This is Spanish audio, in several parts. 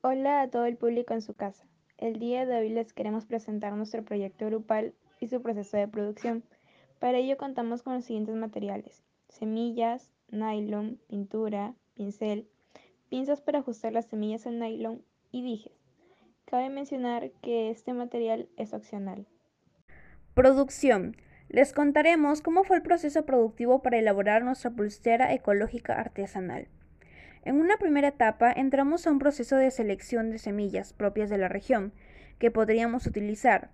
Hola a todo el público en su casa. El día de hoy les queremos presentar nuestro proyecto grupal y su proceso de producción. Para ello contamos con los siguientes materiales. Semillas, nylon, pintura, pincel, pinzas para ajustar las semillas al nylon y dijes. Cabe mencionar que este material es opcional. Producción. Les contaremos cómo fue el proceso productivo para elaborar nuestra pulsera ecológica artesanal. En una primera etapa entramos a un proceso de selección de semillas propias de la región que podríamos utilizar.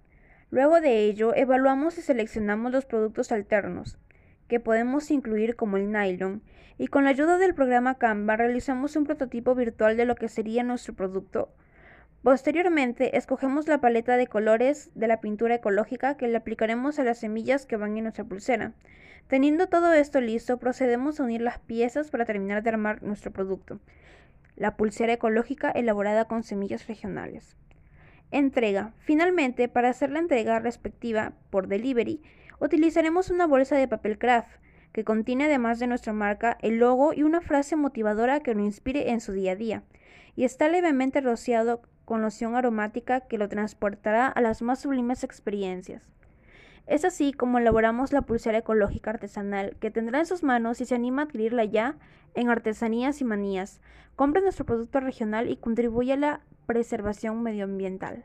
Luego de ello, evaluamos y seleccionamos los productos alternos que podemos incluir como el nylon y con la ayuda del programa Canva realizamos un prototipo virtual de lo que sería nuestro producto Posteriormente, escogemos la paleta de colores de la pintura ecológica que le aplicaremos a las semillas que van en nuestra pulsera. Teniendo todo esto listo, procedemos a unir las piezas para terminar de armar nuestro producto, la pulsera ecológica elaborada con semillas regionales. Entrega. Finalmente, para hacer la entrega respectiva por delivery, utilizaremos una bolsa de papel craft que contiene además de nuestra marca el logo y una frase motivadora que lo inspire en su día a día, y está levemente rociado con loción aromática que lo transportará a las más sublimes experiencias. Es así como elaboramos la pulsera ecológica artesanal que tendrá en sus manos y se anima a adquirirla ya en Artesanías y Manías. Compre nuestro producto regional y contribuye a la preservación medioambiental.